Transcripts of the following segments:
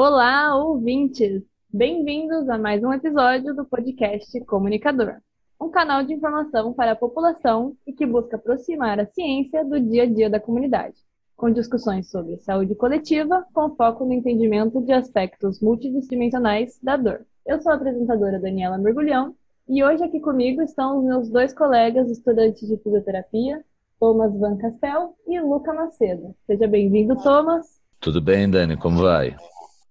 Olá, ouvintes! Bem-vindos a mais um episódio do podcast Comunicador, um canal de informação para a população e que busca aproximar a ciência do dia a dia da comunidade, com discussões sobre saúde coletiva, com foco no entendimento de aspectos multidimensionais da dor. Eu sou a apresentadora Daniela Mergulhão e hoje aqui comigo estão os meus dois colegas estudantes de fisioterapia, Thomas Van Castel e Luca Macedo. Seja bem-vindo, Thomas. Tudo bem, Dani? Como vai?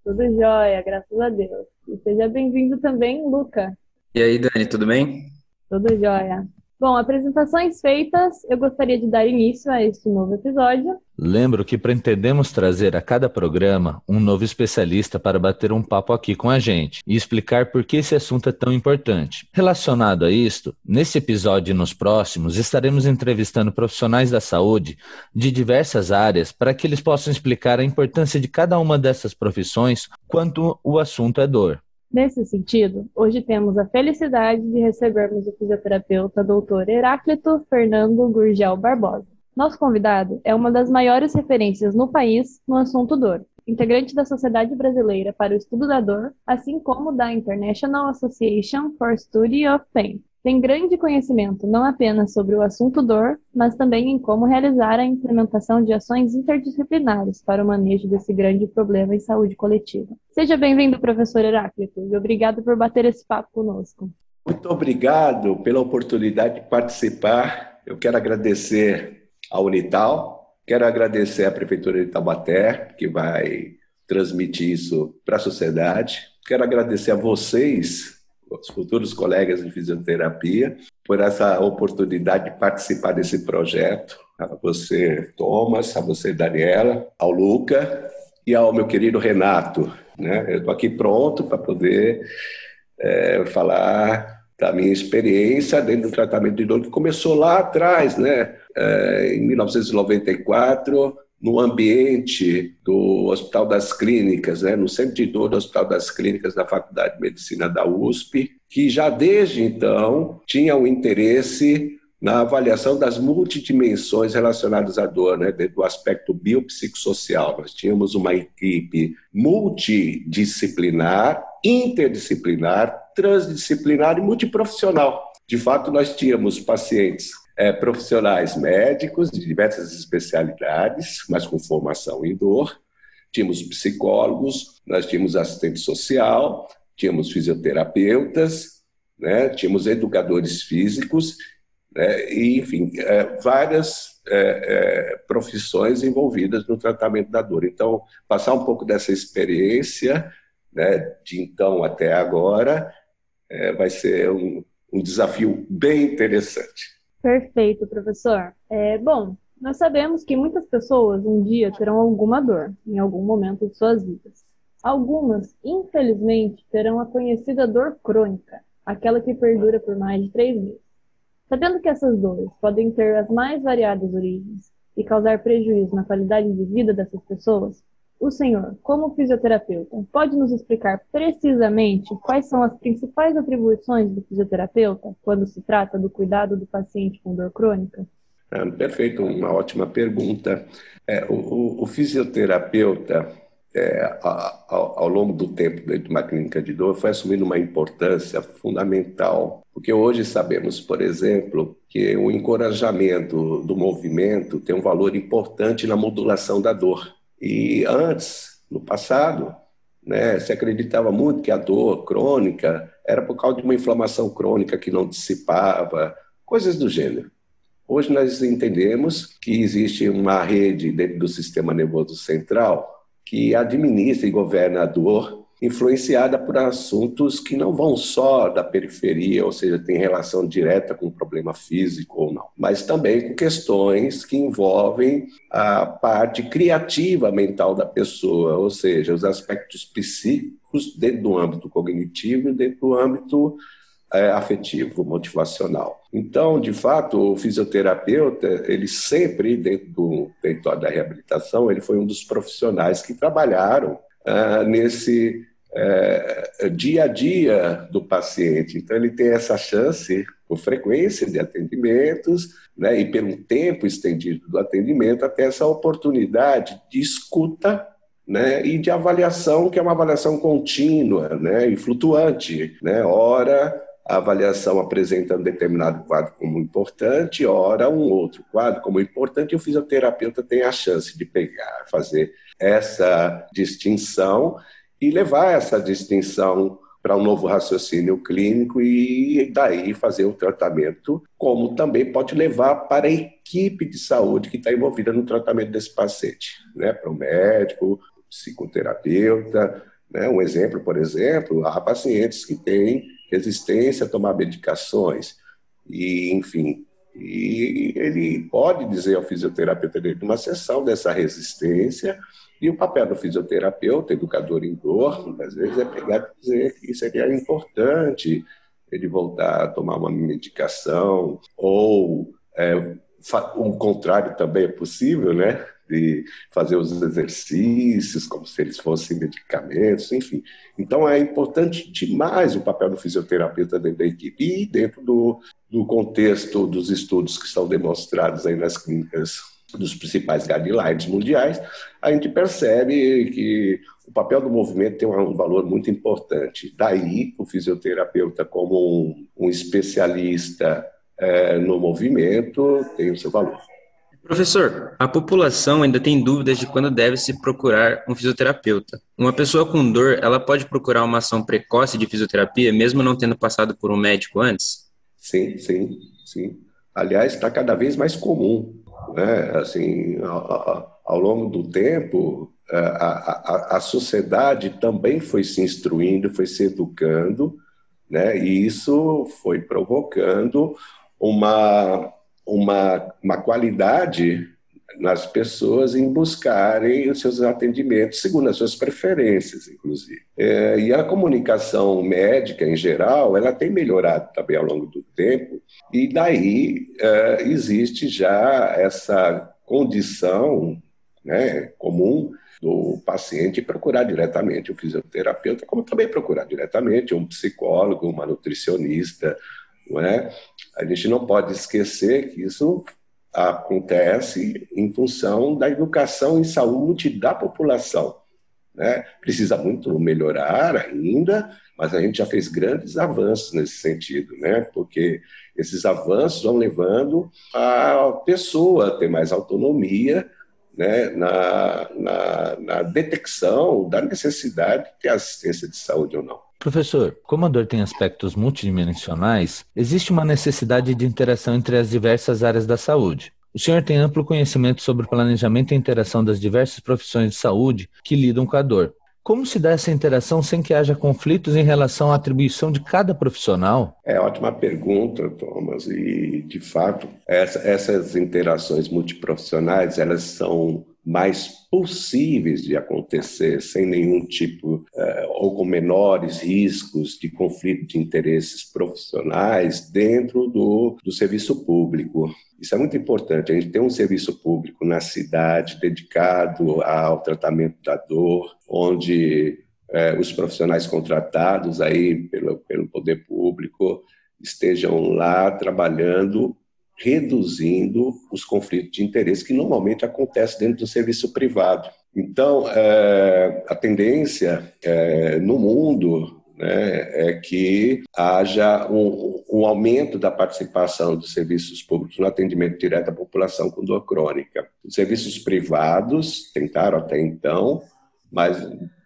Tudo jóia, graças a Deus. E seja bem-vindo também, Luca. E aí, Dani, tudo bem? Tudo jóia. Bom, apresentações feitas, eu gostaria de dar início a este novo episódio. Lembro que pretendemos trazer a cada programa um novo especialista para bater um papo aqui com a gente e explicar por que esse assunto é tão importante. Relacionado a isto, nesse episódio e nos próximos estaremos entrevistando profissionais da saúde de diversas áreas para que eles possam explicar a importância de cada uma dessas profissões quanto o assunto é dor. Nesse sentido, hoje temos a felicidade de recebermos o fisioterapeuta Dr. Heráclito Fernando Gurgel Barbosa. Nosso convidado é uma das maiores referências no país no assunto dor, integrante da Sociedade Brasileira para o Estudo da Dor, assim como da International Association for Study of Pain. Tem grande conhecimento não apenas sobre o assunto dor, mas também em como realizar a implementação de ações interdisciplinares para o manejo desse grande problema em saúde coletiva. Seja bem-vindo, professor Heráclito, e obrigado por bater esse papo conosco. Muito obrigado pela oportunidade de participar. Eu quero agradecer a Unital, quero agradecer à Prefeitura de Taubaté, que vai transmitir isso para a sociedade. Quero agradecer a vocês os futuros colegas de fisioterapia, por essa oportunidade de participar desse projeto. A você, Thomas, a você, Daniela, ao Luca e ao meu querido Renato. Né? Eu estou aqui pronto para poder é, falar da minha experiência dentro do tratamento de dor, que começou lá atrás, né? É, em 1994, no ambiente do Hospital das Clínicas, né, no Centro de Dor do Hospital das Clínicas da Faculdade de Medicina da USP, que já desde então tinha um interesse na avaliação das multidimensões relacionadas à dor, né, do aspecto biopsicossocial. Nós tínhamos uma equipe multidisciplinar, interdisciplinar, transdisciplinar e multiprofissional. De fato, nós tínhamos pacientes é, profissionais médicos de diversas especialidades, mas com formação em dor. Tínhamos psicólogos, nós tínhamos assistente social, tínhamos fisioterapeutas, né, tínhamos educadores físicos, né, e, enfim, é, várias é, é, profissões envolvidas no tratamento da dor. Então, passar um pouco dessa experiência, né, de então até agora, é, vai ser um, um desafio bem interessante. Perfeito, professor. É, bom, nós sabemos que muitas pessoas um dia terão alguma dor em algum momento de suas vidas. Algumas, infelizmente, terão a conhecida dor crônica, aquela que perdura por mais de três meses. Sabendo que essas dores podem ter as mais variadas origens e causar prejuízo na qualidade de vida dessas pessoas, o senhor, como fisioterapeuta, pode nos explicar precisamente quais são as principais atribuições do fisioterapeuta quando se trata do cuidado do paciente com dor crônica? Ah, perfeito, uma ótima pergunta. É, o, o, fisioterapeuta, é, ao, longo do tempo dentro de uma clínica de dor, foi assumindo uma importância fundamental, porque hoje sabemos, por exemplo, que o encorajamento do movimento tem um valor importante na modulação da dor. E antes, no passado, né, se acreditava muito que a dor crônica era por causa de uma inflamação crônica que não dissipava, coisas do gênero. Hoje nós entendemos que existe uma rede dentro do sistema nervoso central que administra e governa a dor influenciada por assuntos que não vão só da periferia, ou seja, tem relação direta com o problema físico ou não, mas também com questões que envolvem a parte criativa mental da pessoa, ou seja, os aspectos psíquicos dentro do âmbito cognitivo e dentro do âmbito é, afetivo, motivacional. Então, de fato, o fisioterapeuta, ele sempre, dentro do território da reabilitação, ele foi um dos profissionais que trabalharam ah, nesse é, dia a dia do paciente. Então, ele tem essa chance, por frequência de atendimentos, né, e pelo tempo estendido do atendimento, até essa oportunidade de escuta né, e de avaliação, que é uma avaliação contínua né, e flutuante. Né? Ora, a avaliação apresenta um determinado quadro como importante, ora, um outro quadro como importante, e o fisioterapeuta tem a chance de pegar, fazer essa distinção e levar essa distinção para um novo raciocínio clínico e daí fazer o tratamento, como também pode levar para a equipe de saúde que está envolvida no tratamento desse paciente, né? para o médico, psicoterapeuta. Né? Um exemplo, por exemplo, há pacientes que têm resistência a tomar medicações e, enfim, e ele pode dizer ao fisioterapeuta dele numa sessão dessa resistência e o papel do fisioterapeuta, educador em dor, muitas vezes é pegar e dizer que seria importante ele voltar a tomar uma medicação ou é, o contrário também é possível, né? De fazer os exercícios como se eles fossem medicamentos, enfim. Então é importante demais o papel do fisioterapeuta dentro da equipe e dentro do, do contexto dos estudos que estão demonstrados aí nas clínicas dos principais guidelines mundiais, a gente percebe que o papel do movimento tem um valor muito importante. Daí, o fisioterapeuta, como um, um especialista é, no movimento, tem o seu valor. Professor, a população ainda tem dúvidas de quando deve se procurar um fisioterapeuta. Uma pessoa com dor, ela pode procurar uma ação precoce de fisioterapia, mesmo não tendo passado por um médico antes? Sim, sim, sim. Aliás, está cada vez mais comum. Né? Assim, ao, ao longo do tempo, a, a, a sociedade também foi se instruindo, foi se educando, né? e isso foi provocando uma uma, uma qualidade nas pessoas em buscarem os seus atendimentos segundo as suas preferências, inclusive. É, e a comunicação médica, em geral, ela tem melhorado também ao longo do tempo, e daí é, existe já essa condição né, comum do paciente procurar diretamente um fisioterapeuta, como também procurar diretamente um psicólogo, uma nutricionista, não é? A gente não pode esquecer que isso acontece em função da educação em saúde da população. Né? Precisa muito melhorar ainda, mas a gente já fez grandes avanços nesse sentido, né? porque esses avanços vão levando a pessoa a ter mais autonomia né? na, na, na detecção da necessidade de ter assistência de saúde ou não. Professor, como a dor tem aspectos multidimensionais, existe uma necessidade de interação entre as diversas áreas da saúde. O senhor tem amplo conhecimento sobre o planejamento e interação das diversas profissões de saúde que lidam com a dor. Como se dá essa interação sem que haja conflitos em relação à atribuição de cada profissional? É ótima pergunta, Thomas. E, de fato, essa, essas interações multiprofissionais, elas são mais possíveis de acontecer sem nenhum tipo uh, ou com menores riscos de conflito de interesses profissionais dentro do, do serviço público. Isso é muito importante. A gente tem um serviço público na cidade dedicado ao tratamento da dor, onde uh, os profissionais contratados aí pelo, pelo poder público estejam lá trabalhando reduzindo os conflitos de interesse que normalmente acontecem dentro do serviço privado. Então, é, a tendência é, no mundo né, é que haja um, um, aumento da participação dos serviços públicos no atendimento direto à população com dor crônica. Os serviços privados tentaram até então, mas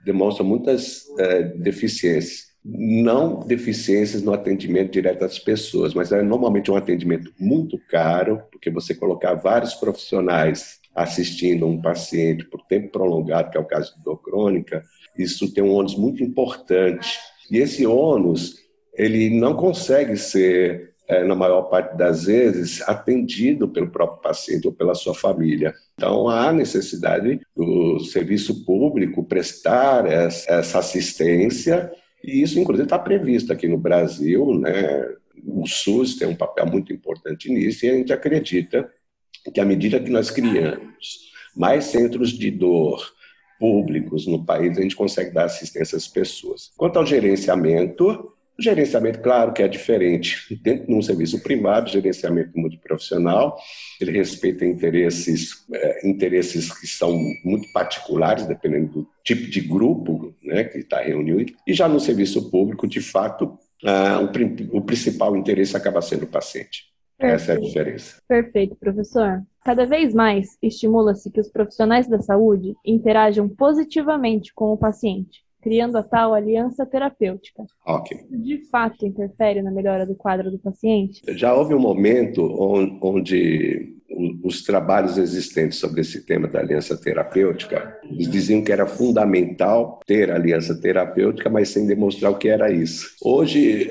demonstram muitas é, deficiências não deficiências no atendimento direto às pessoas, mas é normalmente um atendimento muito caro, porque você colocar vários profissionais assistindo um paciente por tempo prolongado, que é o caso de dor crônica, isso tem um ônus muito importante. E esse ônus, ele não consegue ser, é, na maior parte das vezes, atendido pelo próprio paciente ou pela sua família. Então, há necessidade do serviço público prestar essa assistência e isso, inclusive, está previsto aqui no Brasil, né? O SUS tem um papel muito importante nisso e a gente acredita que à medida que nós criamos mais centros de dor públicos no país, a gente consegue dar assistência às pessoas. Quanto ao gerenciamento, O gerenciamento, claro que é diferente. Dentro de um serviço privado, gerenciamento multiprofissional, ele respeita interesses, é, interesses que são muito particulares, dependendo do tipo de grupo né, que está reunido. E já no serviço público, de fato, ah, o, o principal interesse acaba sendo o paciente. Perfeito. Essa é a diferença. Perfeito, professor. Cada vez mais estimula-se que os profissionais da saúde interajam positivamente com o paciente, criando a tal aliança terapêutica. Ok. De fato interfere na melhora do quadro do paciente? Já houve um momento onde os trabalhos existentes sobre esse tema da aliança terapêutica, eles diziam que era fundamental ter aliança terapêutica, mas sem demonstrar o que era isso. Hoje,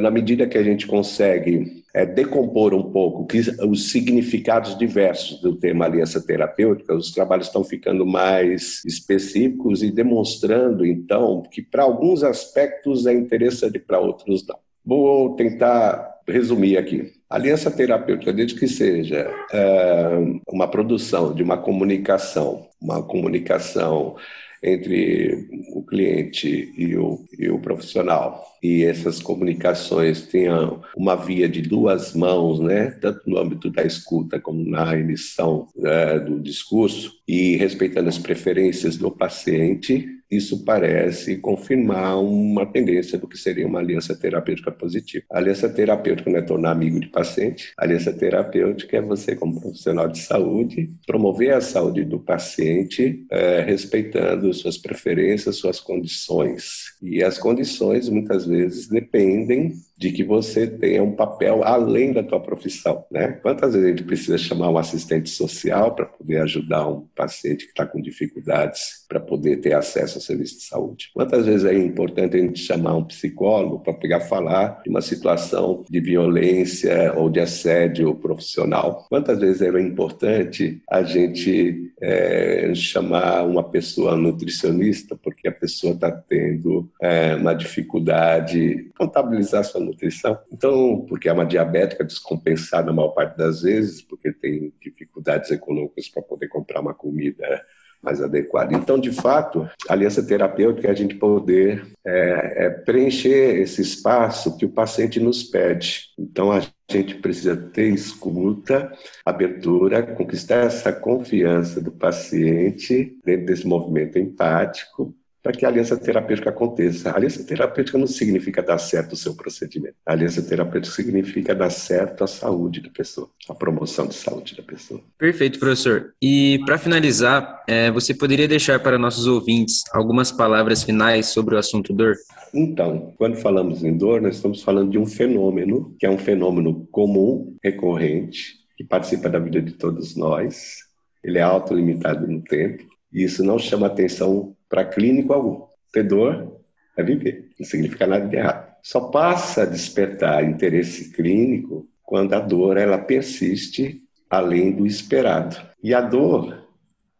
na medida que a gente consegue é, decompor um pouco que, os significados diversos do tema aliança terapêutica, os trabalhos estão ficando mais específicos e demonstrando, então, que para alguns aspectos é interessante, para outros não. Vou tentar resumir aqui. aliança terapêutica, desde que seja é, uma produção de uma comunicação, uma comunicação entre o cliente e o, e o profissional, e essas comunicações tenham uma via de duas mãos, né, tanto no âmbito da escuta como na emissão é, do discurso, e respeitando as preferências do paciente, isso parece confirmar uma tendência do que seria uma aliança terapêutica positiva. A aliança terapêutica não é tornar amigo de paciente, a aliança terapêutica é você, como profissional de saúde, promover a saúde do paciente, é, respeitando suas preferências, suas condições. E as condições, muitas vezes, dependem de que você tenha um papel além da tua profissão, né? Quantas vezes a gente precisa chamar um assistente social para poder ajudar um paciente que está com dificuldades para poder ter acesso ao serviço de saúde? Quantas vezes é importante a gente chamar um psicólogo para pegar falar de uma situação de violência ou de assédio profissional? Quantas vezes é importante a gente é, chamar uma pessoa nutricionista porque pessoa está tendo é, uma dificuldade contabilizar sua nutrição. Então, porque é uma diabética descompensada a maior parte das vezes, porque tem dificuldades econômicas para poder comprar uma comida mais adequada. Então, de fato, a aliança terapêutica é a gente poder é, é preencher esse espaço que o paciente nos pede. Então, a gente precisa ter escuta, abertura, conquistar essa confiança do paciente dentro desse movimento empático para que a aliança terapêutica aconteça. A aliança terapêutica não significa dar certo o seu procedimento. A aliança terapêutica significa dar certo a saúde da pessoa, a promoção de saúde da pessoa. Perfeito, professor. E para finalizar, é, você poderia deixar para nossos ouvintes algumas palavras finais sobre o assunto dor? Então, quando falamos em dor, nós estamos falando de um fenômeno, que é um fenômeno comum, recorrente, que participa da vida de todos nós. Ele é autolimitado no tempo. E isso não chama atenção para clínico algum. Ter dor é viver, não significa nada de errado. Só passa a despertar interesse clínico quando a dor ela persiste além do esperado. E a dor,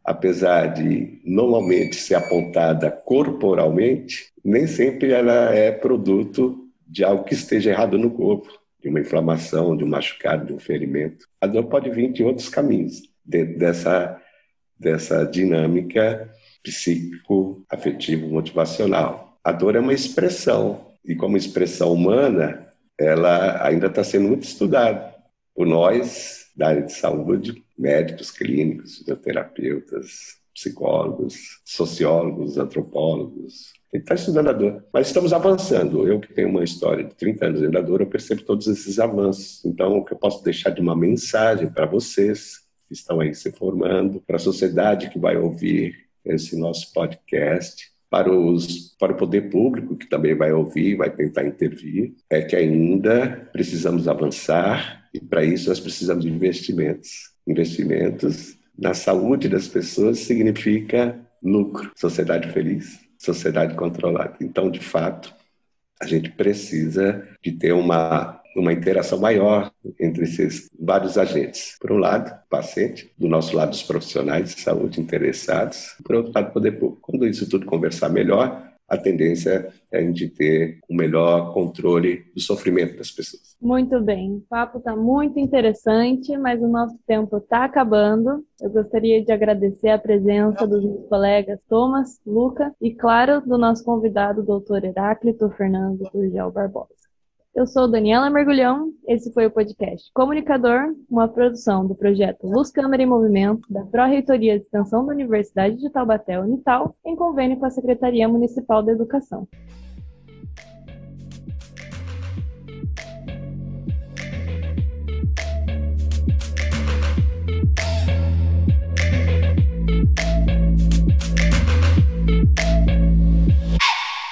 apesar de normalmente ser apontada corporalmente, nem sempre ela é produto de algo que esteja errado no corpo, de uma inflamação, de um machucado, de um ferimento. A dor pode vir de outros caminhos, dentro dessa, dessa dinâmica psíquico, afetivo, motivacional. A dor é uma expressão, e como expressão humana, ela ainda está sendo muito estudada por nós da área de saúde, médicos, clínicos, fisioterapeutas, psicólogos, sociólogos, antropólogos. Gente está estudando a dor, mas estamos avançando. Eu que tenho uma história de 30 anos da dor, eu percebo todos esses avanços. Então, o que eu posso deixar de uma mensagem para vocês que estão aí se formando, para a sociedade que vai ouvir esse nosso podcast para, os, para o poder público, que também vai ouvir, vai tentar intervir, é que ainda precisamos avançar e, para isso, nós precisamos de investimentos. Investimentos na saúde das pessoas significa lucro, sociedade feliz, sociedade controlada. Então, de fato, a gente precisa de ter uma uma interação maior entre esses vários agentes. Por um lado, paciente, do nosso lado, os profissionais de saúde interessados, por outro lado, poder. Quando isso tudo conversar melhor, a tendência é a gente ter um melhor controle do sofrimento das pessoas. Muito bem, o papo está muito interessante, mas o nosso tempo está acabando. Eu gostaria de agradecer a presença dos meus colegas Thomas, Luca e, claro, do nosso convidado, doutor Heráclito Fernando Gurgel Barbosa. Eu sou Daniela Mergulhão, esse foi o podcast Comunicador, uma produção do projeto Luz Câmara em Movimento, da Pró-Reitoria de Extensão da Universidade de Taubaté, Unital, em convênio com a Secretaria Municipal da Educação.